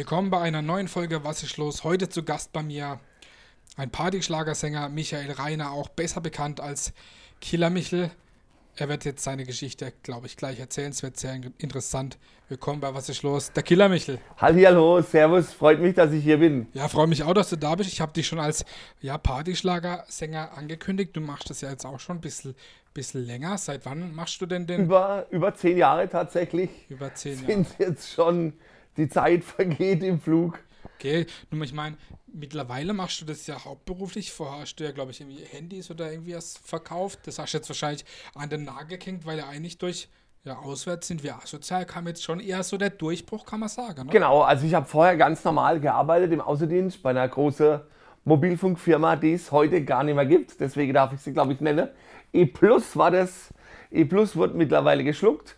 Willkommen bei einer neuen Folge Was ist los? Heute zu Gast bei mir ein Partyschlagersänger Michael Reiner, auch besser bekannt als Killer Michel. Er wird jetzt seine Geschichte, glaube ich, gleich erzählen. Es wird sehr interessant. Willkommen bei Was ist los? Der Killer Michel. Hallo, servus, freut mich, dass ich hier bin. Ja, freue mich auch, dass du da bist. Ich habe dich schon als ja, Partyschlagersänger angekündigt. Du machst das ja jetzt auch schon ein bisschen, bisschen länger. Seit wann machst du denn den? Über, über zehn Jahre tatsächlich. Über zehn Jahre. Sind jetzt schon, die Zeit vergeht im Flug. Okay, nun ich meine, mittlerweile machst du das ja hauptberuflich. Vorher hast du ja, glaube ich, irgendwie Handys oder irgendwie was verkauft. Das hast du jetzt wahrscheinlich an den Nagel gehängt, weil ja eigentlich durch ja, auswärts sind wir asozial, kam jetzt schon eher so der Durchbruch, kann man sagen. Ne? Genau, also ich habe vorher ganz normal gearbeitet im Außendienst bei einer großen Mobilfunkfirma, die es heute gar nicht mehr gibt. Deswegen darf ich sie, glaube ich, nennen. E Plus war das. E Plus wird mittlerweile geschluckt.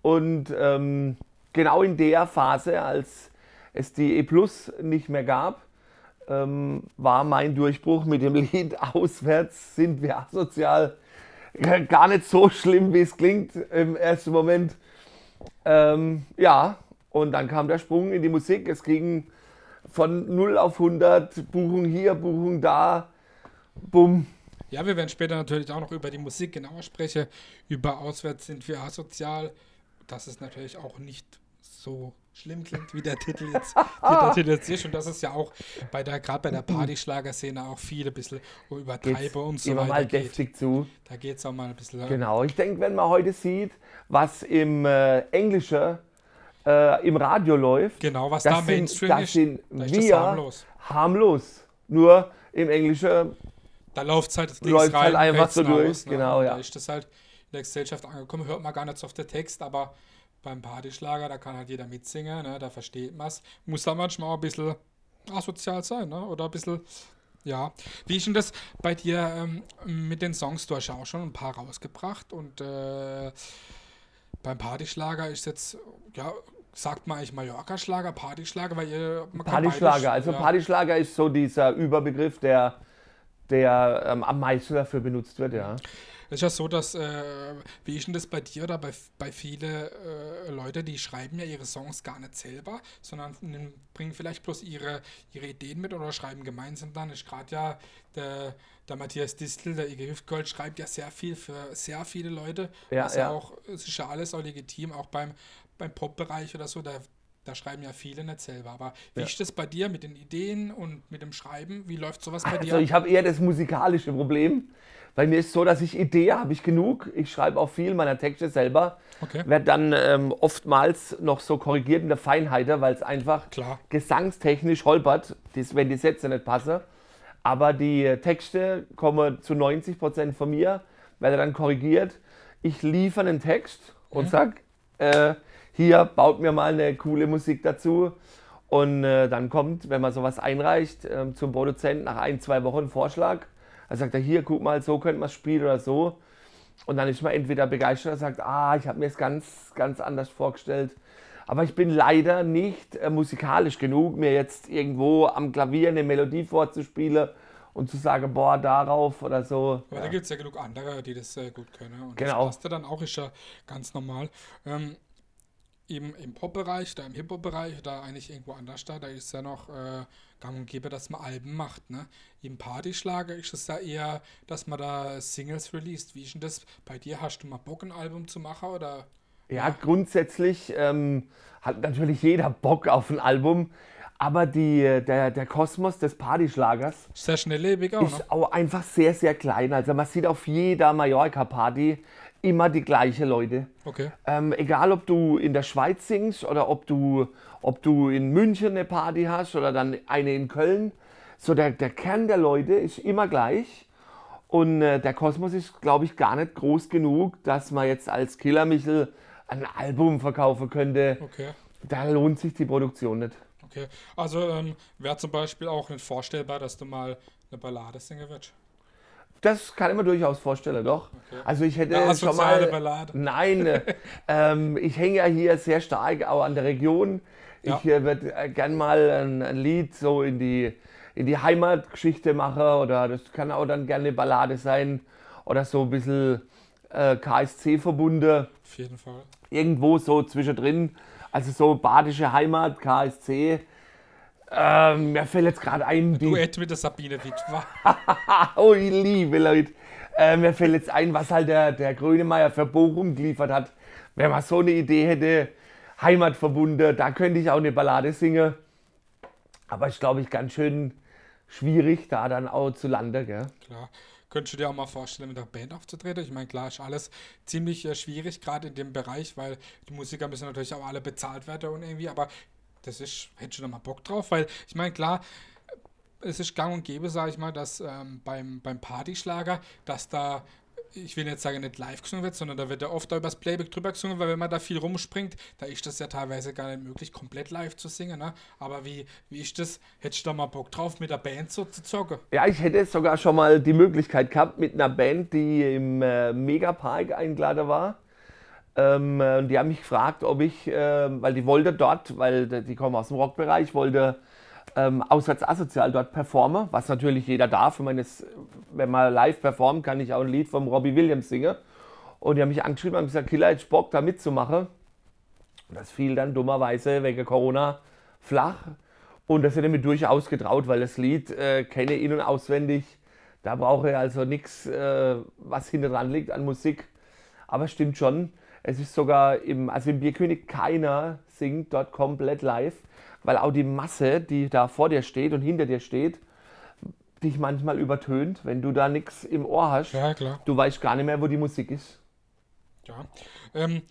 Und ähm, genau in der Phase, als es die E Plus nicht mehr gab, ähm, war mein Durchbruch mit dem Lied Auswärts sind wir asozial gar nicht so schlimm, wie es klingt im ersten Moment. Ähm, ja, und dann kam der Sprung in die Musik. Es ging von 0 auf 100, Buchung hier, Buchung da, bumm. Ja, wir werden später natürlich auch noch über die Musik genauer sprechen. Über Auswärts sind wir asozial. Das ist natürlich auch nicht so schlimm klingt, wie der Titel jetzt, wie der Titel jetzt ist. Und das ist ja auch bei der, gerade bei der Partyschlagerszene auch viele ein bisschen übertreibe und so immer weiter. mal deftig zu. Da geht es auch mal ein bisschen. Genau, ich denke, wenn man heute sieht, was im äh, Englischen äh, im Radio läuft, genau, was das da Mainstream sind, das ist, sind ist wir das harmlos. harmlos. Nur im Englischen Da läuft es halt links läuft rein, halt einfach so durch. raus, ne? Genau, ja. Da ist das halt in der Gesellschaft angekommen, hört man gar nicht so auf den Text, aber beim Partyschlager, da kann halt jeder mitsingen, ne? da versteht man es. Muss da manchmal auch ein bisschen asozial sein, ne? oder ein bisschen, ja. Wie ist denn das bei dir ähm, mit den Songs? Du hast ja auch schon ein paar rausgebracht und äh, beim Partyschlager ist jetzt, ja, sagt man eigentlich Mallorca-Schlager, Partyschlager, weil ihr... Partyschlager. Also ja. Partyschlager ist so dieser Überbegriff, der, der ähm, am meisten dafür benutzt wird, ja. Es ist ja so, dass, äh, wie ist denn das bei dir oder bei, bei vielen äh, Leute, die schreiben ja ihre Songs gar nicht selber, sondern bringen vielleicht bloß ihre, ihre Ideen mit oder schreiben gemeinsam dann. Ist gerade ja der, der Matthias Distel, der Ige Hüftgold, schreibt ja sehr viel für sehr viele Leute. Ja, was ja. auch, es ist ja alles auch legitim, auch beim, beim Pop-Bereich oder so, da, da schreiben ja viele nicht selber. Aber wie Ja. ist das bei dir mit den Ideen und mit dem Schreiben? Wie läuft sowas bei dir? Also ich habe eher das musikalische Problem. Bei mir ist so, dass ich Idee habe ich genug. Ich schreibe auch viel meiner Texte selber. Okay. Werde dann ähm, oftmals noch so korrigiert in der Feinheit, weil es einfach Klar. gesangstechnisch holpert, wenn die Sätze nicht passen. Aber die Texte kommen zu 90% von mir, werde dann korrigiert. Ich liefere einen Text und Mhm. sag, äh, hier baut mir mal eine coole Musik dazu. Und äh, dann kommt, wenn man sowas einreicht, ähm, zum Produzenten nach ein, zwei Wochen ein Vorschlag. Er sagt er, hier, guck mal, so könnte man es spielen oder so. Und dann ist man entweder begeistert oder sagt, ah, ich habe mir es ganz, ganz anders vorgestellt. Aber ich bin leider nicht äh, musikalisch genug, mir jetzt irgendwo am Klavier eine Melodie vorzuspielen und zu sagen, boah, darauf oder so. Aber da gibt es ja genug andere, die das äh, gut können. Und Genau. das passt ja dann auch, ist ja ganz normal. Ähm, im, Im Pop-Bereich, da im Hip-Hop-Bereich, da eigentlich irgendwo anders da, da ist ja noch äh, gang und gäbe, dass man Alben macht. Ne? Im Partyschlager ist es ja eher, dass man da Singles released. Wie ist denn das bei dir? Hast du mal Bock, ein Album zu machen? Oder? Ja, grundsätzlich ähm, hat natürlich jeder Bock auf ein Album, aber die, der, der Kosmos des Partyschlagers Sehr schnelllebig auch, ne? ist auch einfach sehr, sehr klein. Also man sieht auf jeder Mallorca-Party immer die gleichen Leute. Okay. Ähm, egal, ob du in der Schweiz singst oder ob du, ob du in München eine Party hast oder dann eine in Köln. So der, der Kern der Leute ist immer gleich. Und äh, der Kosmos ist, glaube ich, gar nicht groß genug, dass man jetzt als Killer Michel ein Album verkaufen könnte. Okay. Da lohnt sich die Produktion nicht. Okay. Also ähm, wäre zum Beispiel auch nicht vorstellbar, dass du mal eine Ballade singen würdest. Das kann ich mir durchaus vorstellen, doch. Also ich hätte Eine schon mal. Ballade. Nein, äh, ähm, ich hänge ja hier sehr stark auch an der Region. Ja. Ich äh, würde gern mal ein, ein Lied so in die, in die Heimatgeschichte machen oder das kann auch dann gerne eine Ballade sein oder so ein bisschen äh, KSC verbunden. Auf jeden Fall. Irgendwo so zwischendrin. Also so badische Heimat, KSC. Ähm, mir fällt jetzt gerade ein. Duett mit der Sabine Witwer. oh, liebe Leute. Äh, mir fällt jetzt ein, was halt der, der Grönemeyer für Bochum geliefert hat. Wenn man so eine Idee hätte, Heimatverbunde, da könnte ich auch eine Ballade singen. Aber ich glaube, ich ganz schön schwierig, da dann auch zu landen. Gell? Klar. Könntest du dir auch mal vorstellen, mit der Band aufzutreten? Ich meine, klar ist alles ziemlich äh, schwierig, gerade in dem Bereich, weil die Musiker müssen natürlich auch alle bezahlt werden und irgendwie, aber das ist, hättest du da mal Bock drauf? Weil ich meine, klar, es ist gang und gäbe, sage ich mal, dass ähm, beim, beim Partyschlager, dass da ich will jetzt sagen, nicht live gesungen wird, sondern da wird ja oft über das Playback drüber gesungen, weil wenn man da viel rumspringt, da ist das ja teilweise gar nicht möglich, komplett live zu singen. Ne? Aber wie, wie ist das? Hättest du da mal Bock drauf, mit der Band so zu zocken? Ja, ich hätte sogar schon mal die Möglichkeit gehabt, mit einer Band, die im äh, Megapark eingeladen war. Ähm, äh, die haben mich gefragt, ob ich, äh, weil die wollte dort, weil die kommen aus dem Rockbereich, wollte ähm, auswärts asozial dort performe, was natürlich jeder darf. Wenn jetzt, wenn man live performt, kann ich auch ein Lied vom Robbie Williams singen. Und die haben mich angeschrieben und gesagt, Killer, ich Bock da mitzumachen. Und das fiel dann dummerweise wegen Corona flach. Und das hätte mir durchaus getraut, weil das Lied äh, kenne ich in- und auswendig. Da brauche ich also nichts, äh, was hinter dran liegt an Musik. Aber stimmt schon, es ist sogar im, also im Bierkönig keiner singt dort komplett live weil auch die Masse, die da vor dir steht und hinter dir steht, dich manchmal übertönt, wenn du da nichts im Ohr hast. Ja, klar. Du weißt gar nicht mehr, wo die Musik ist. Ja. Ähm,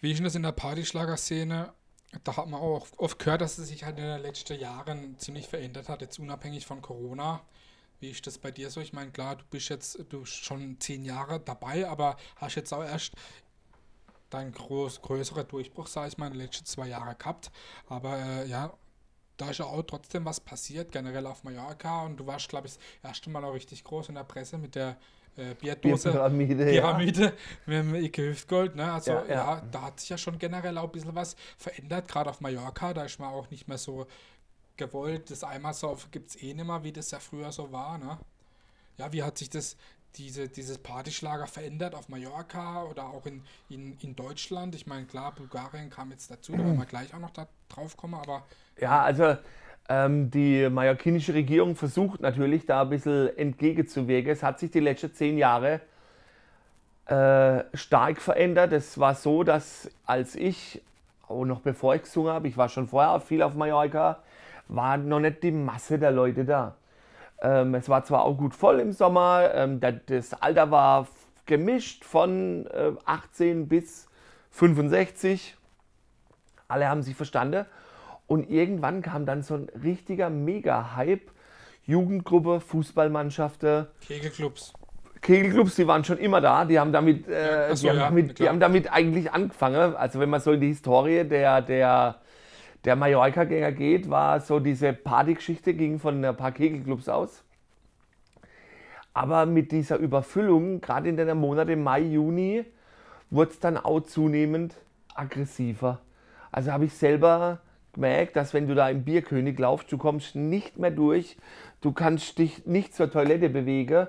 wie ist denn das in der Partyschlagerszene? Da hat man auch oft gehört, dass es sich halt in den letzten Jahren ziemlich verändert hat, jetzt unabhängig von Corona. Wie ist das bei dir so? Ich meine, klar, du bist jetzt du bist schon zehn Jahre dabei, aber hast jetzt auch erst dein groß, größerer Durchbruch, sage ich mal, in den letzten zwei Jahre gehabt. Aber äh, ja, da ist ja auch trotzdem was passiert, generell auf Mallorca. Und du warst, glaube ich, das erste Mal auch richtig groß in der Presse mit der äh, Bierdose. Pyramide, Pyramide ja. mit dem Ike Hüftgold. Ne? Also ja, ja. ja, da hat sich ja schon generell auch ein bisschen was verändert, gerade auf Mallorca. Da ist man auch nicht mehr so gewollt. Das einmal so gibt es eh nicht mehr, wie das ja früher so war. Ne? Ja, wie hat sich das diese, dieses Partyschlager verändert auf Mallorca oder auch in, in, in Deutschland? Ich meine, klar, Bulgarien kam jetzt dazu, da werden wir gleich auch noch da drauf kommen, aber. Ja, also ähm, die mallorquinische Regierung versucht natürlich da ein bisschen entgegenzuwirken. Es hat sich die letzten zehn Jahre äh, stark verändert. Es war so, dass als ich, auch noch bevor ich gesungen habe, ich war schon vorher viel auf Mallorca, war noch nicht die Masse der Leute da. Ähm, es war zwar auch gut voll im Sommer, ähm, das Alter war gemischt von äh, 18 bis 65. Alle haben sich verstanden. Und irgendwann kam dann so ein richtiger Mega-Hype. Jugendgruppe, Fußballmannschaften. Kegelclubs. Kegelclubs, die waren schon immer da. Die haben damit, äh, so, die, haben ja, damit die haben damit eigentlich angefangen. Also wenn man so in die Historie der, der der Mallorca-Gänger geht, war so diese Partygeschichte, ging von ein paar Kegelclubs aus. Aber mit dieser Überfüllung, gerade in den Monaten Mai, Juni, wurde es dann auch zunehmend aggressiver. Also habe ich selber gemerkt, dass wenn du da im Bierkönig laufst, du kommst nicht mehr durch, du kannst dich nicht zur Toilette bewegen,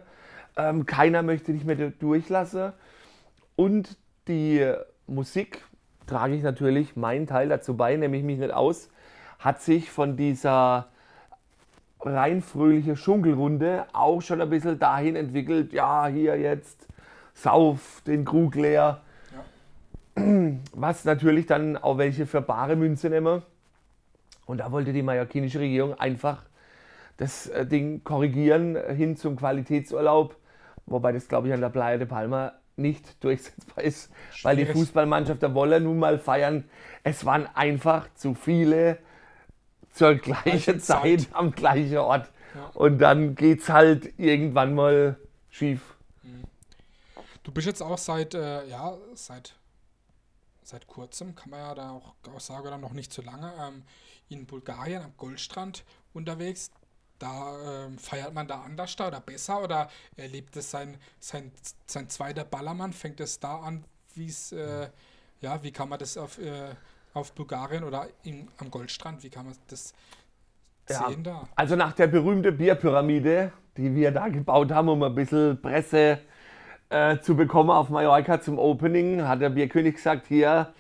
ähm, keiner möchte dich mehr durchlassen und die Musik trage ich natürlich meinen Teil dazu bei, nämlich mich nicht aus, hat sich von dieser rein fröhliche Schunkelrunde auch schon ein bisschen dahin entwickelt, ja, hier jetzt sauf den Krug leer. Ja. Was natürlich dann auch welche für bare Münze nehmen. Und da wollte die mallorquinische Regierung einfach das äh, Ding korrigieren hin zum Qualitätsurlaub. Wobei das, glaube ich, an der Playa de Palma nicht durchsetzbar ist, Schwierig. weil die Fußballmannschaft der Wolle nun mal feiern. Es waren einfach zu viele zur gleichen Zeit, Zeit, am gleichen Ort. Ja. Und dann geht es halt irgendwann mal schief. Mhm. Du bist jetzt auch seit, äh, ja, seit, seit kurzem, kann man ja da auch, auch sagen, oder noch nicht so lange, ähm, in Bulgarien am Goldstrand unterwegs da ähm, feiert man da anders da oder besser oder erlebt es sein, sein, sein zweiter Ballermann? Fängt es da an, wie es, äh, ja, wie kann man das auf, äh, auf Bulgarien oder in, am Goldstrand, wie kann man das ja, sehen da? Also nach der berühmten Bierpyramide, die wir da gebaut haben, um ein bisschen Presse äh, zu bekommen auf Mallorca zum Opening, hat der Bierkönig gesagt, hier,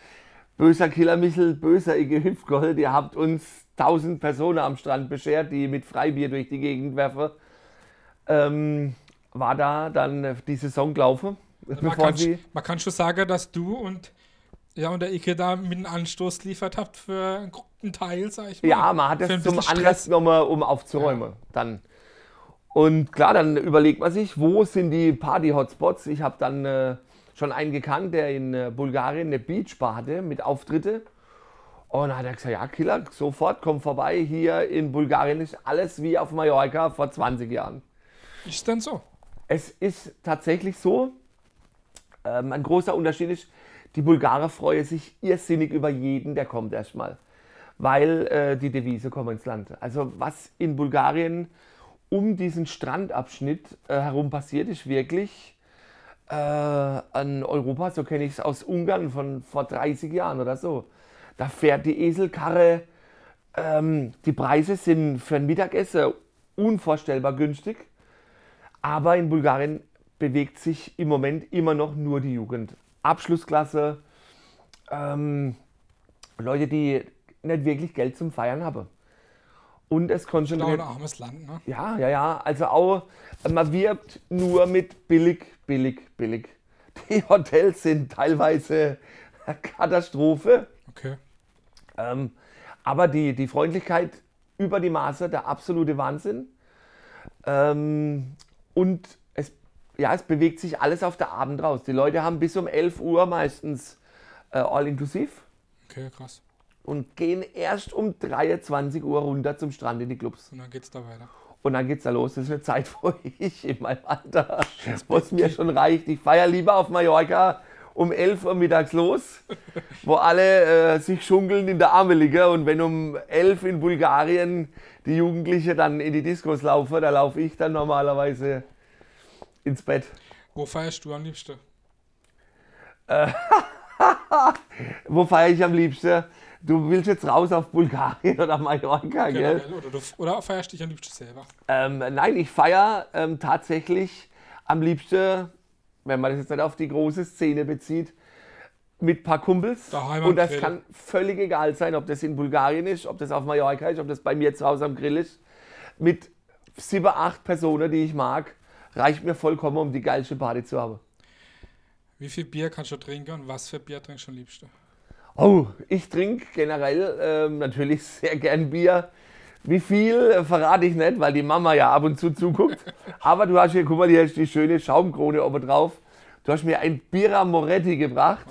böser Killer Michel, böser Ige Hüpfgold, ihr habt uns 1000 Personen am Strand beschert, die mit Freibier durch die Gegend werfen. Ähm, war da dann die Saison gelaufen. Also man, kann, man kann schon sagen, dass du und ja, und der Ike da mit einem Anstoß liefert habt für einen Teil, sag ich mal. Ja, man hat es zum Anlass genommen, um aufzuräumen. Ja. Dann. Und klar, dann überlegt man sich, wo sind die Party-Hotspots. Ich habe dann äh, schon einen gekannt, der in äh, Bulgarien eine Beachbar hatte mit Auftritte. Und dann hat er gesagt, ja, Killer, sofort, komm vorbei. Hier in Bulgarien ist alles wie auf Mallorca vor 20 Jahren. Ist denn so? Es ist tatsächlich so. Ähm, ein großer Unterschied ist, die Bulgarer freuen sich irrsinnig über jeden, der kommt erstmal. Weil äh, die Devise kommen ins Land. Also was in Bulgarien um diesen Strandabschnitt äh, herum passiert, ist wirklich äh, an Europa, so kenne ich es aus Ungarn von vor 30 Jahren oder so. Da fährt die Eselkarre, ähm, die Preise sind für ein Mittagessen unvorstellbar günstig, aber in Bulgarien bewegt sich im Moment immer noch nur die Jugend. Abschlussklasse, ähm, Leute, die nicht wirklich Geld zum Feiern haben. Und es konzentriert. ein armes Land, ne? Ja, ja, ja. Also auch, man wirbt nur mit billig, billig, billig. Die Hotels sind teilweise Katastrophe. Okay. Ähm, aber die, die Freundlichkeit über die Maße, der absolute Wahnsinn. Ähm, und es, ja, es bewegt sich alles auf der Abend raus. Die Leute haben bis um 11 Uhr meistens äh, all inklusiv. Okay, krass und gehen erst um 23 Uhr runter zum Strand in die Clubs. Und dann geht's da weiter. Und dann geht's da los. Das ist eine Zeit, wo ich in meinem Alter, wo es mir schon reicht. Ich feiere lieber auf Mallorca um 11 Uhr mittags los, wo alle äh, sich schunkeln in der Arme liegen. Und wenn um 11 in Bulgarien die Jugendlichen dann in die Diskos laufen, da laufe ich dann normalerweise ins Bett. Wo feierst du am liebsten? wo feiere ich am liebsten? du willst jetzt raus auf Bulgarien oder Mallorca, gell? Oder, du, oder feierst dich am liebsten selber? Ähm, nein, ich feiere ähm, tatsächlich am liebsten, wenn man das jetzt nicht auf die große Szene bezieht, mit ein paar Kumpels. Daheim und das Grill. kann völlig egal sein, ob das in Bulgarien ist, ob das auf Mallorca ist, ob das bei mir zu Hause am Grill ist. Mit sieben, acht Personen, die ich mag, reicht mir vollkommen, um die geilste Party zu haben. Wie viel Bier kannst du trinken und was für Bier trinkst du am liebsten? Oh, ich trinke generell ähm, natürlich sehr gern Bier. Wie viel verrate ich nicht, weil die Mama ja ab und zu zuguckt. Aber du hast hier, guck mal, hier ist die schöne Schaumkrone oben drauf. Du hast mir ein Bira Moretti gebracht.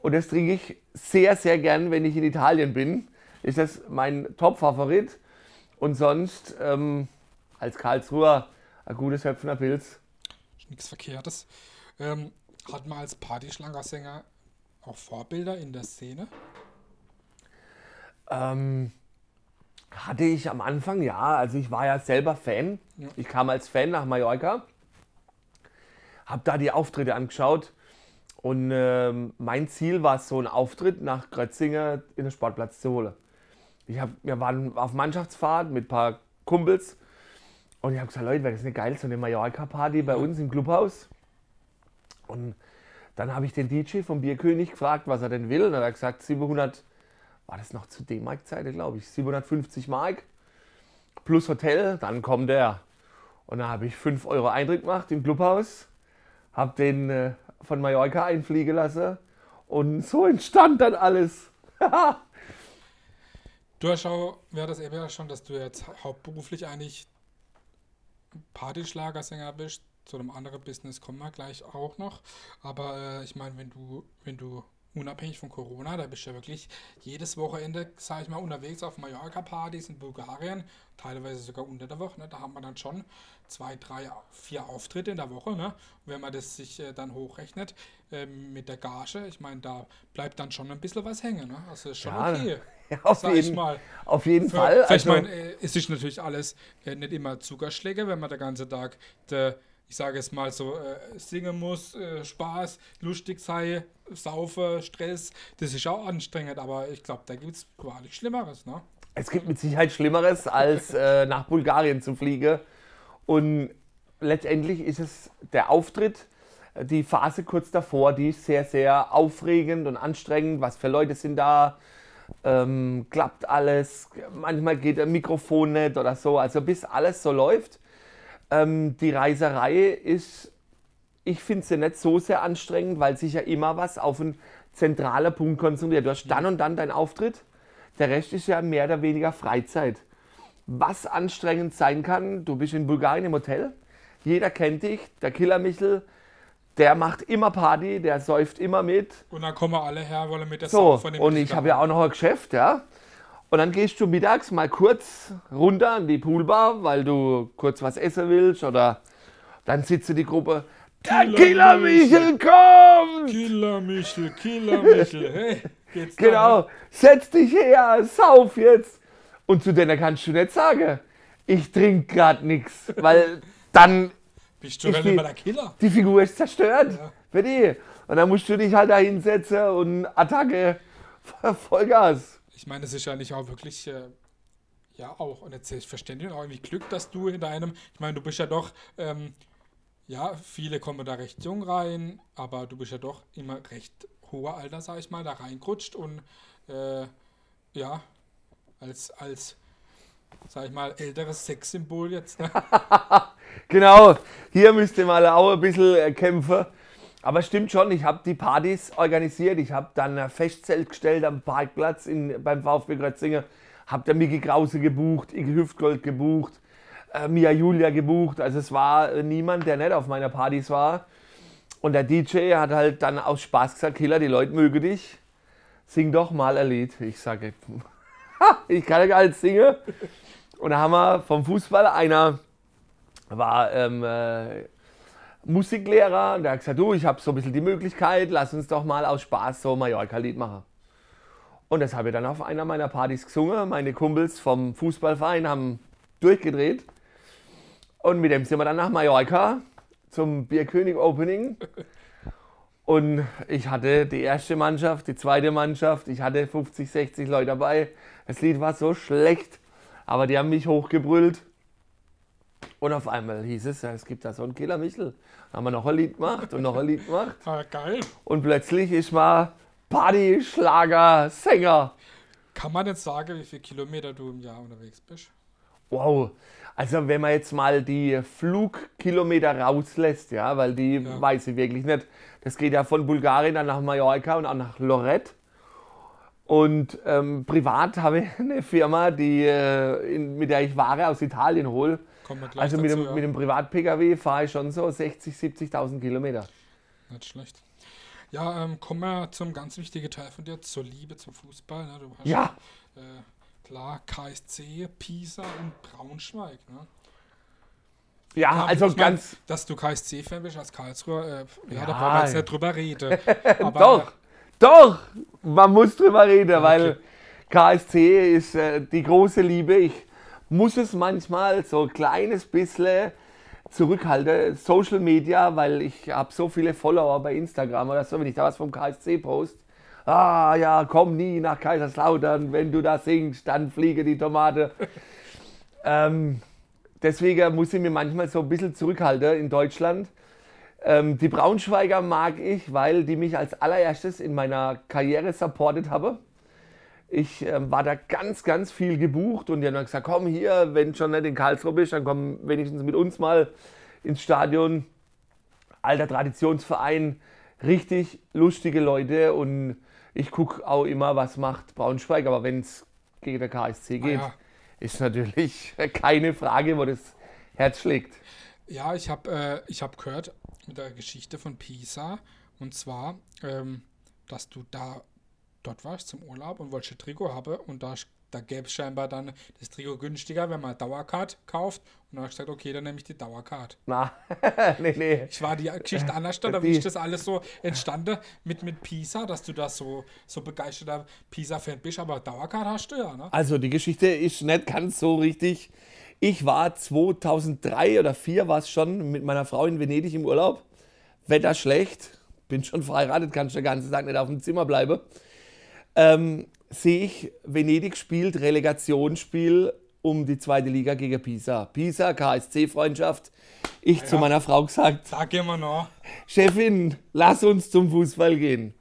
Und das trinke ich sehr, sehr gern, wenn ich in Italien bin. Ist das mein Top-Favorit. Und sonst ähm, als Karlsruher ein gutes Höpfner Pilz. Nichts Verkehrtes. Ähm, hat man als Partyschlangersänger auch Vorbilder in der Szene? Ähm, hatte ich am Anfang, ja. Also ich war ja selber Fan. Ja. Ich kam als Fan nach Mallorca, habe da die Auftritte angeschaut und äh, mein Ziel war es, so einen Auftritt nach Grötzinger in den Sportplatz zu holen. Ich hab, wir waren auf Mannschaftsfahrt mit ein paar Kumpels und ich habe gesagt, Leute, wäre das nicht geil, so eine Mallorca-Party bei uns im Clubhaus? Und dann habe ich den DJ vom Bierkönig gefragt, was er denn will. Und er hat gesagt, 700, war das noch zu D-Mark-Zeiten, glaube ich, 750 Mark plus Hotel. Dann kommt er. Und da habe ich 5 Euro Eintritt gemacht im Clubhaus, habe den äh, von Mallorca einfliegen lassen. Und so entstand dann alles. du hast auch, wäre das eben ja schon, dass du jetzt hauptberuflich eigentlich Partyschlagersänger bist zu einem anderen Business kommen wir gleich auch noch. Aber äh, ich meine, wenn du, wenn du unabhängig von Corona, da bist du ja wirklich jedes Wochenende, sage ich mal, unterwegs auf Mallorca-Partys in Bulgarien, teilweise sogar unter der Woche. Ne? Da haben wir dann schon zwei, drei, vier Auftritte in der Woche. Ne? Wenn man das sich äh, dann hochrechnet äh, mit der Gage, ich meine, da bleibt dann schon ein bisschen was hängen. Ne? Also ist schon ja, okay. Ja, auf, jeden, mal. auf jeden Für, Fall. Also, ich meine, äh, es ist natürlich alles äh, nicht immer Zuckerschläge, wenn man den ganzen Tag der ich sage es mal so, äh, singen muss, äh, Spaß, lustig sei, saufe, Stress, das ist auch anstrengend, aber ich glaube, da gibt es quasi Schlimmeres, ne? Es gibt mit Sicherheit Schlimmeres, als äh, nach Bulgarien zu fliegen. Und letztendlich ist es der Auftritt, die Phase kurz davor, die ist sehr, sehr aufregend und anstrengend. Was für Leute sind da? Ähm, klappt alles? Manchmal geht ein Mikrofon nicht oder so. Also bis alles so läuft. Ähm, die Reiserei ist, ich finde sie nicht so sehr anstrengend, weil sich ja immer was auf einen zentralen Punkt konzentriert. Du hast dann und dann deinen Auftritt. Der Rest ist ja mehr oder weniger Freizeit. Was anstrengend sein kann, du bist in Bulgarien im Hotel, jeder kennt dich, der Killer Michel, der macht immer Party, der säuft immer mit. Und dann kommen alle her, wollen mit der So, Sau von dem und ich habe ja auch noch ein Geschäft, ja. Und dann gehst du mittags mal kurz runter an die Poolbar, weil du kurz was essen willst oder dann sitzt die Gruppe. Der Killer Killer Michel. Michel kommt! Killer Michel, Killer Michel, hey, geht's da, Genau, ne? setz dich her, sauf jetzt. Und zu denen kannst du nicht sagen, ich trinke gerade nichts, weil dann Bist du immer der Killer? die Figur ist zerstört Ja. für die. Und dann musst du dich halt da hinsetzen und Attacke, Vollgas. Ich meine, es ist ja nicht auch wirklich, äh, ja auch, und jetzt selbstverständlich auch irgendwie Glück, dass du in deinem, ich meine, du bist ja doch, ähm, ja, viele kommen da recht jung rein, aber du bist ja doch immer recht hoher Alter, sag ich mal, da reingerutscht und äh, ja, als, als, sag ich mal, älteres Sexsymbol jetzt, ne? Genau, hier müsst ihr mal auch ein bisschen äh, kämpfen. Aber stimmt schon, ich habe die Partys organisiert. Ich habe dann ein Festzelt gestellt am Parkplatz in, beim VfB Grötzingen. Habe der Miki Krause gebucht, Igel Hüftgold gebucht, äh, Mia Julia gebucht. Also es war äh, niemand, der nicht auf meiner Partys war. Und der DJ hat halt dann aus Spaß gesagt, Killer, die Leute mögen dich. Sing doch mal ein Lied. Ich sage, ich kann ja gar nicht singen. Und da haben wir vom Fußball einer war ähm, äh, Musiklehrer und der hat gesagt, du, ich habe so ein bisschen die Möglichkeit, lass uns doch mal aus Spaß so Mallorca-Lied machen. Und das habe ich dann auf einer meiner Partys gesungen. Meine Kumpels vom Fußballverein haben durchgedreht. Und mit dem sind wir dann nach Mallorca zum Bierkönig Opening. Und ich hatte die erste Mannschaft, die zweite Mannschaft, ich hatte 50, 60 Leute dabei. Das Lied war so schlecht, aber die haben mich hochgebrüllt. Und auf einmal hieß es, ja, es gibt da so einen Killer Michel. Dann haben wir noch ein Lied gemacht und noch ein Lied gemacht. Ah, geil. Und plötzlich ist man Party, Schlager, Sänger. Kann man jetzt sagen, wie viele Kilometer du im Jahr unterwegs bist? Wow. Also wenn man jetzt mal die Flugkilometer rauslässt, ja, weil die Ja. weiß ich wirklich nicht. Das geht ja von Bulgarien dann nach Mallorca und auch nach Lorette. Und ähm, privat habe ich eine Firma, die, äh, in, mit der ich Ware aus Italien hole. Also mit dazu, dem, ja. mit dem Privat-Pkw fahre ich schon so 60, 70.000 Kilometer. Nicht schlecht. Ja, ähm, kommen wir zum ganz wichtigen Teil von dir, zur Liebe zum Fußball. Ne? Du hast Ja. Äh, klar, KSC, Pisa und Braunschweig. Ne? Ja, Ja, also ich mein, ganz. Dass du KSC-Fan bist als Karlsruher, äh, ja, Ja. da brauchen wir jetzt nicht drüber reden. Doch, doch, man muss drüber reden, weil KSC ist äh, die große Liebe. Ich muss es manchmal so ein kleines bisschen zurückhalten, Social Media, weil ich habe so viele Follower bei Instagram oder so, wenn ich da was vom KSC post. Ah ja, komm nie nach Kaiserslautern, wenn du da singst, dann fliege die Tomate. ähm, deswegen muss ich mir manchmal so ein bisschen zurückhalten in Deutschland. Ähm, die Braunschweiger mag ich, weil die mich als allererstes in meiner Karriere supportet haben. Ich ähm, war da ganz, ganz viel gebucht und die haben dann gesagt, komm hier, wenn schon nicht in Karlsruhe bist, dann komm wenigstens mit uns mal ins Stadion. Alter Traditionsverein, richtig lustige Leute und ich gucke auch immer, was macht Braunschweig, aber wenn es gegen der KSC geht, ja. ist natürlich keine Frage, wo das Herz schlägt. Ja, ich habe äh, ich hab gehört mit der Geschichte von Pisa und zwar, ähm, dass du da dort warst zum Urlaub und wolltest ein Trikot haben und da, da gäbe es scheinbar dann das Trikot günstiger, wenn man Dauercard kauft und dann habe ich gesagt, okay, dann nehme ich die Dauercard. Na, nee, nee. Ich war die Geschichte anders, oder wie ist das alles so entstanden mit, mit Pisa, dass du da so, so begeisterter Pisa-Fan bist, aber Dauercard hast du ja, ne? Also die Geschichte ist nicht ganz so richtig. Ich war 2003 oder 2004 war es schon mit meiner Frau in Venedig im Urlaub. Wetter schlecht, bin schon verheiratet, kann schon den ganzen Tag nicht auf dem Zimmer bleiben. Ähm, Sehe ich, Venedig spielt Relegationsspiel um die zweite Liga gegen Pisa. Pisa, KSC-Freundschaft. Ich zu meiner Frau gesagt, Sag immer noch. Chefin, lass uns zum Fußball gehen.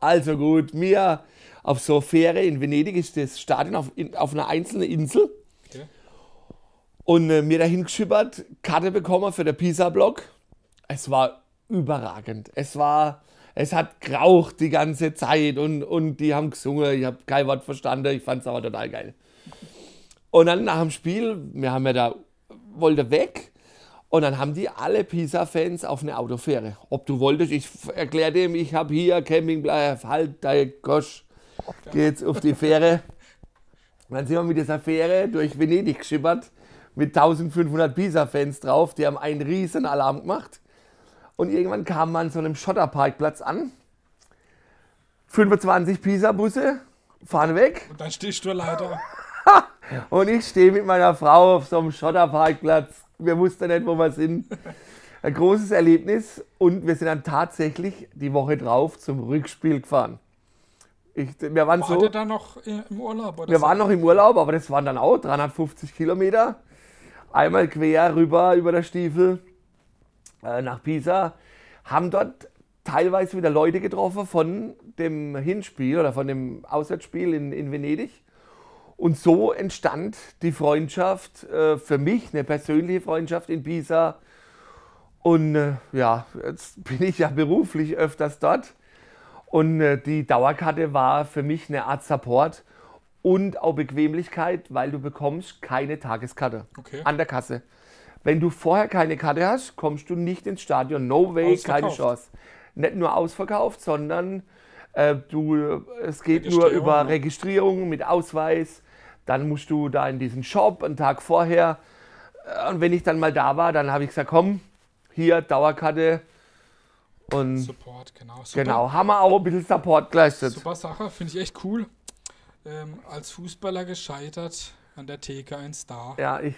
Also gut, mir auf so Fähre in Venedig ist das Stadion auf, in, auf einer einzelnen Insel. Okay. Und äh, mir dahin geschippert, Karte bekommen für den Pisa-Block. Es war überragend. Es war, es hat geraucht die ganze Zeit und, und die haben gesungen. Ich habe kein Wort verstanden, ich fand es aber total geil. Und dann nach dem Spiel, wir haben ja da, wollte weg. Und dann haben die alle Pisa-Fans auf eine Autofähre. Ob du wolltest, ich erkläre dem, ich habe hier Campingplatz, halt dein Gosch, geht's auf die Fähre. Und dann sind wir mit dieser Fähre durch Venedig geschippert, mit 1500 Pisa-Fans drauf, die haben einen riesen Alarm gemacht. Und irgendwann kam man an so einem Schotterparkplatz an. 25 Pisa-Busse fahren weg. Und dann stehst du leider. Und ich stehe mit meiner Frau auf so einem Schotterparkplatz. Wir wussten nicht, wo wir sind. Ein großes Erlebnis. Und wir sind dann tatsächlich die Woche drauf zum Rückspiel gefahren. Ich, wir waren War so, der da noch im Urlaub? Oder wir so? waren noch im Urlaub, aber das waren dann auch 350 Kilometer. Einmal quer rüber über der Stiefel äh, nach Pisa. Haben dort teilweise wieder Leute getroffen von dem Hinspiel oder von dem Auswärtsspiel in, in Venedig. Und so entstand die Freundschaft, äh, für mich eine persönliche Freundschaft in Pisa. Und äh, ja, jetzt bin ich ja beruflich öfters dort. Und äh, die Dauerkarte war für mich eine Art Support und auch Bequemlichkeit, weil du bekommst keine Tageskarte Okay. an der Kasse. Wenn du vorher keine Karte hast, kommst du nicht ins Stadion. No way, keine. Chance. Nicht nur ausverkauft, sondern äh, du, es geht nur über ne? Registrierung mit Ausweis. Dann musst du da in diesen Shop einen Tag vorher. Äh, Und wenn ich dann mal da war, dann habe ich gesagt, komm, hier Dauerkarte. Und Support, genau. Super, genau, haben wir auch ein bisschen Support geleistet. Super Sache, finde ich echt cool. Ähm, als Fußballer gescheitert, an der Theke ein Star. Ja, ich.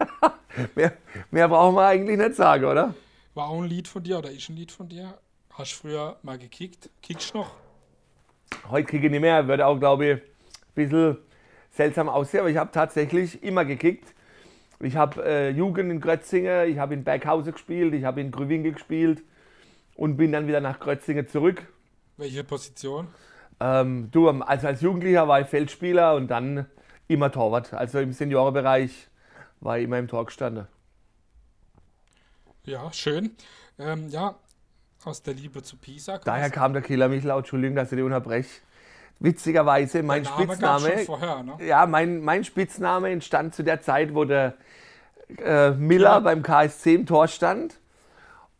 mehr, mehr brauchen wir eigentlich nicht sagen, oder? War auch ein Lied von dir oder ist ein Lied von dir? Hast du früher mal gekickt? Kickst du noch? Heute kriege ich nicht mehr, würde auch, glaube ich, ein bisschen seltsam aussehen, aber ich habe tatsächlich immer gekickt. Ich habe äh, Jugend in Grötzingen, ich habe in Berghausen gespielt, ich habe in Grüwinkel gespielt und bin dann wieder nach Grötzingen zurück. Welche Position? Ähm, du, also als Jugendlicher war ich Feldspieler und dann immer Torwart. Also im Seniorenbereich war ich immer im Tor gestanden. Ja, schön. Ähm, ja, aus der Liebe zu Pisa. Daher kam der Killer Michel, Entschuldigung, dass ich dich unterbreche. Witzigerweise, mein Spitzname, vorher, ne? ja, mein, mein Spitzname entstand zu der Zeit, wo der äh, Miller beim KSC im Tor stand.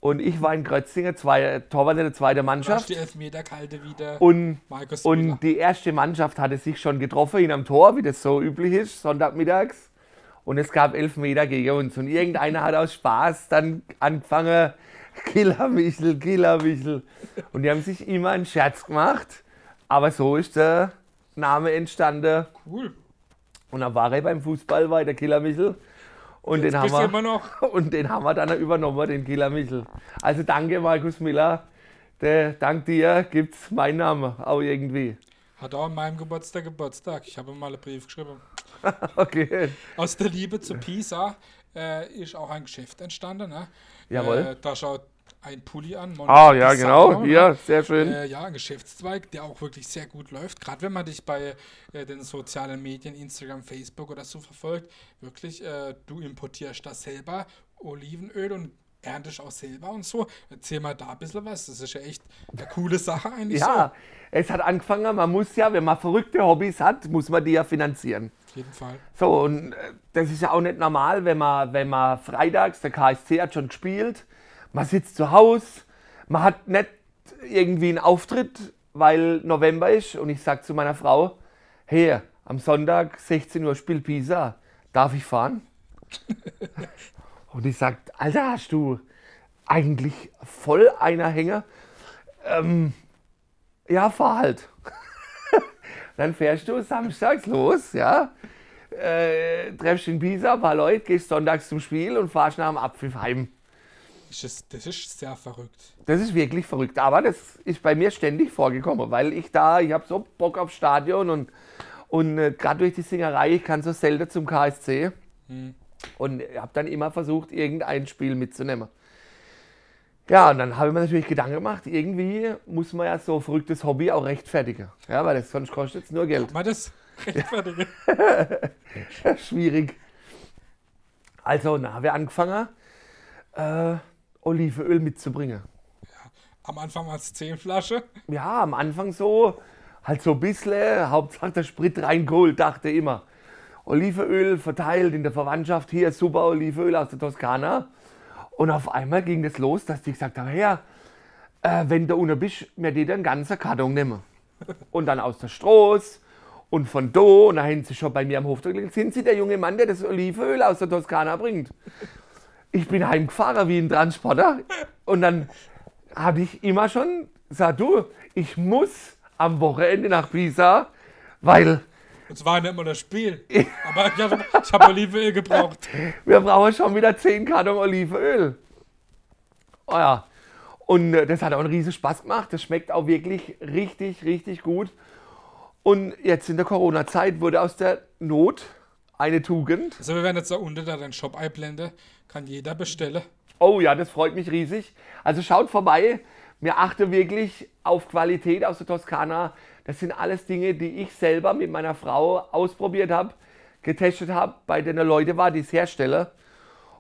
Und ich war in Grötzingen, zwei, Torwart in der zweiten Mannschaft. die Elfmeterkalte wieder. Und, und die erste Mannschaft hatte sich schon getroffen in am Tor, wie das so üblich ist, Sonntagmittags. Und es gab Elfmeter gegen uns. Und irgendeiner hat aus Spaß dann angefangen, Killer Michel, Killer Michel. Und die haben sich immer einen Scherz gemacht. Aber so ist der Name entstanden. Cool. Und dann war er beim Fußball bei der Killer Michel. Und den, haben wir, immer noch? und den haben wir dann übernommen, den Killer Michel. Also danke, Markus Miller. Der, dank dir gibt's meinen Namen auch irgendwie. Hat auch an meinem Geburtstag Geburtstag. Ich habe mal einen Brief geschrieben. Okay. Aus der Liebe zu Pisa äh, ist auch ein Geschäft entstanden. Ne? Jawohl. Äh, da schaut ein Pulli an. Mon- Ah, ja, genau. Pisano, ne? Ja, sehr schön. Äh, ja, ein Geschäftszweig, der auch wirklich sehr gut läuft. Gerade wenn man dich bei äh, den sozialen Medien, Instagram, Facebook oder so verfolgt, wirklich, äh, du importierst das selber, Olivenöl und erntest auch selber und so. Erzähl mal da ein bisschen was. Das ist ja echt eine coole Sache eigentlich Ja, es hat angefangen, man muss ja, wenn man verrückte Hobbys hat, muss man die ja finanzieren. Jeden Fall. So, und äh, das ist ja auch nicht normal, wenn man, wenn man freitags, der KSC hat schon gespielt, man sitzt zu Hause, man hat nicht irgendwie einen Auftritt, weil November ist und ich sag zu meiner Frau, hey, am Sonntag 16 Uhr spielt Pisa, darf ich fahren? und ich sag, Alter, hast du eigentlich voll einer Hänger? Ähm, ja, fahr halt. Dann fährst du samstags los, ja, äh, treffst in Pisa ein paar Leute, gehst sonntags zum Spiel und fahrst nach dem Abpfiff heim. Das ist, das ist sehr verrückt. Das ist wirklich verrückt, aber das ist bei mir ständig vorgekommen, weil ich da, ich habe so Bock aufs Stadion und, Und äh, gerade durch die Singerei, ich kann so selten zum KSC. Hm. Und habe dann immer versucht, irgendein Spiel mitzunehmen. Ja, und dann habe ich mir natürlich Gedanken gemacht, irgendwie muss man ja so ein verrücktes Hobby auch rechtfertigen. Ja, weil das sonst kostet es nur Geld. Mal das rechtfertigen. Schwierig. Also, dann habe ich angefangen, äh, Olivenöl mitzubringen. Am Anfang war es 10 Flasche. Ja, am Anfang so, halt so ein bisschen, Hauptsache der Sprit reingeholt, dachte immer. Olivenöl verteilt in der Verwandtschaft, hier super Olivenöl aus der Toskana. Und auf einmal ging das los, dass die gesagt haben, Herr, äh, wenn du unten bist, mir die den ganzen Karton nehmen. Und dann aus der Stroß und von da, und da haben sie schon bei mir am Hof geklingelt, sind Sie der junge Mann, der das Olivenöl aus der Toskana bringt? Ich bin heimgefahren wie ein Transporter. Und dann habe ich immer schon gesagt, du, ich muss am Wochenende nach Pisa, weil Es war nicht immer das Spiel. Aber ich habe hab Olivenöl gebraucht. wir brauchen schon wieder 10 Karton Olivenöl. Oh ja. Und äh, das hat auch einen riesen Spaß gemacht. Das schmeckt auch wirklich richtig, richtig gut. Und jetzt in der Corona-Zeit wurde aus der Not eine Tugend. Also wir werden jetzt da unten da den Shop einblenden. Kann jeder bestellen. Oh ja, das freut mich riesig. Also schaut vorbei. Wir achten wirklich auf Qualität aus der Toskana. Das sind alles Dinge, die ich selber mit meiner Frau ausprobiert habe, getestet habe, bei den Leuten war, die es herstellen.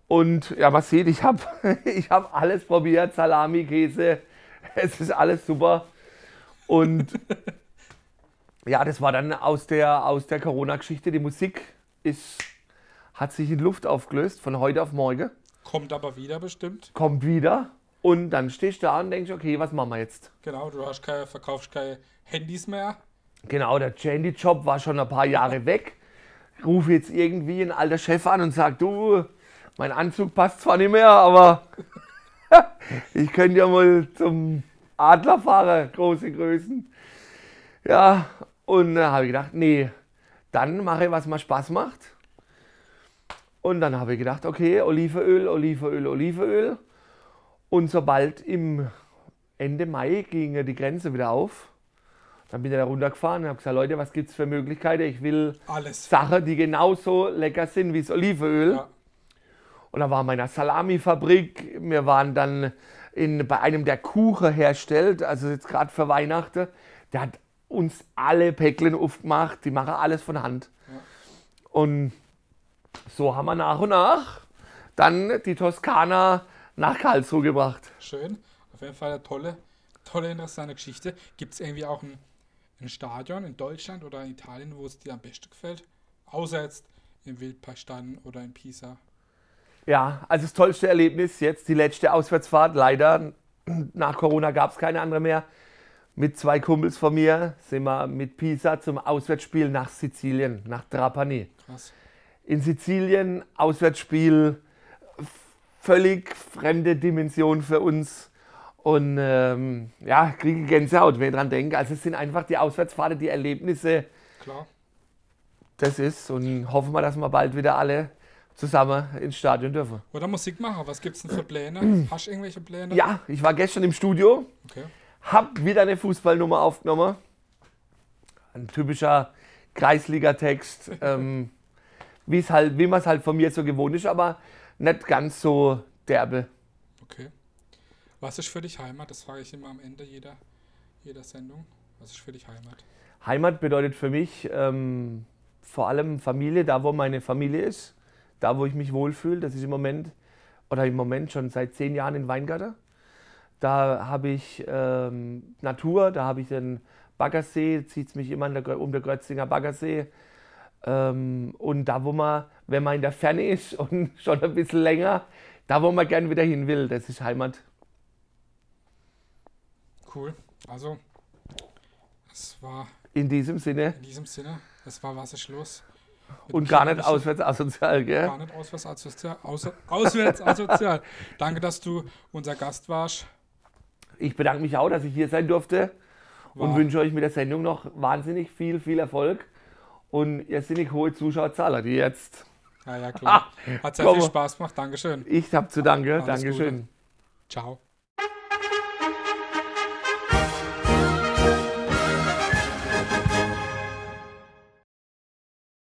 Und ja, man sieht, ich habe ich hab alles probiert. Salami, Käse, es ist alles super. Und ja, das war dann aus der, aus der Corona-Geschichte. Die Musik ist, hat sich in Luft aufgelöst von heute auf morgen Kommt aber wieder bestimmt. kommt wieder und dann stehst du da und denkst, okay, was machen wir jetzt? Genau, du hast keine, verkaufst keine Handys mehr. Genau, der Chandy-Job war schon ein paar Jahre weg. Rufe jetzt irgendwie ein alter Chef an und sag, du, mein Anzug passt zwar nicht mehr, aber ich könnte ja mal zum Adler fahren, große Größen. Ja, und da habe ich gedacht, nee, dann mache ich, was mir Spaß macht. Und dann habe ich gedacht, okay, Olivenöl, Olivenöl, Olivenöl. Und sobald im Ende Mai ging ja die Grenze wieder auf, dann bin ich da runtergefahren und habe gesagt, Leute, was gibt es für Möglichkeiten? Ich will Alles. Sachen, die genauso lecker sind wie das Olivenöl. Ja. Und da in einer Salami-Fabrik. Wir waren dann in, bei einem, der Kuchen herstellt, also jetzt gerade für Weihnachten. Der hat uns alle Päcklen aufgemacht. Die machen alles von Hand. Und so haben wir nach und nach dann die Toskana nach Karlsruhe gebracht. Schön. Auf jeden Fall eine tolle, tolle, interessante Geschichte. Gibt es irgendwie auch ein, ein Stadion in Deutschland oder in Italien, wo es dir am besten gefällt? Außer jetzt im Wildparkstadion oder in Pisa. Ja, also das tollste Erlebnis jetzt, die letzte Auswärtsfahrt. Leider, nach Corona gab es keine andere mehr. Mit zwei Kumpels von mir sind wir mit Pisa zum Auswärtsspiel nach Sizilien, nach Trapani. Krass. In Sizilien, Auswärtsspiel, völlig fremde Dimension für uns. Und ähm, ja, kriege Gänsehaut, wenn ich dran denke. Also es sind einfach die Auswärtsfahrten, die Erlebnisse, Klar. das ist. Und hoffen wir, dass wir bald wieder alle zusammen ins Stadion dürfen. Oder Musik machen. Was gibt's denn für Pläne? Hast du irgendwelche Pläne? Ja, ich war gestern im Studio, Okay. hab wieder eine Fußballnummer aufgenommen. Ein typischer Kreisliga-Text, ähm, halt, wie man es halt von mir so gewohnt ist, aber nicht ganz so derbe. Okay. Was ist für dich Heimat? Das frage ich immer am Ende jeder, jeder Sendung. Was ist für dich Heimat? Heimat bedeutet für mich ähm, vor allem Familie, da wo meine Familie ist, da wo ich mich wohlfühle. Das ist im Moment, oder im Moment schon seit zehn Jahren in Weingarten. Da habe ich ähm, Natur, da habe ich den Baggersee, zieht es mich immer der, um den Grötzinger Baggersee. Ähm, und da, wo man, wenn man in der Ferne ist und schon ein bisschen länger, da, wo man gern wieder hin will, das ist Heimat. Cool. Also, es war In diesem Sinne in diesem Sinne, es war was ist los? Und gar nicht auswärts asozial, gell? Gar nicht auswärts asozial. Auswärts asozial. Danke, dass du unser Gast warst. Ich bedanke mich auch, dass ich hier sein durfte und War- wünsche euch mit der Sendung noch wahnsinnig viel, viel Erfolg und irrsinnig hohe Zuschauerzahler, die jetzt. Ja, ja, klar. Hat sehr Komm. viel Spaß gemacht. Dankeschön. Ich habe zu. Alles Dankeschön. Gute. Ciao.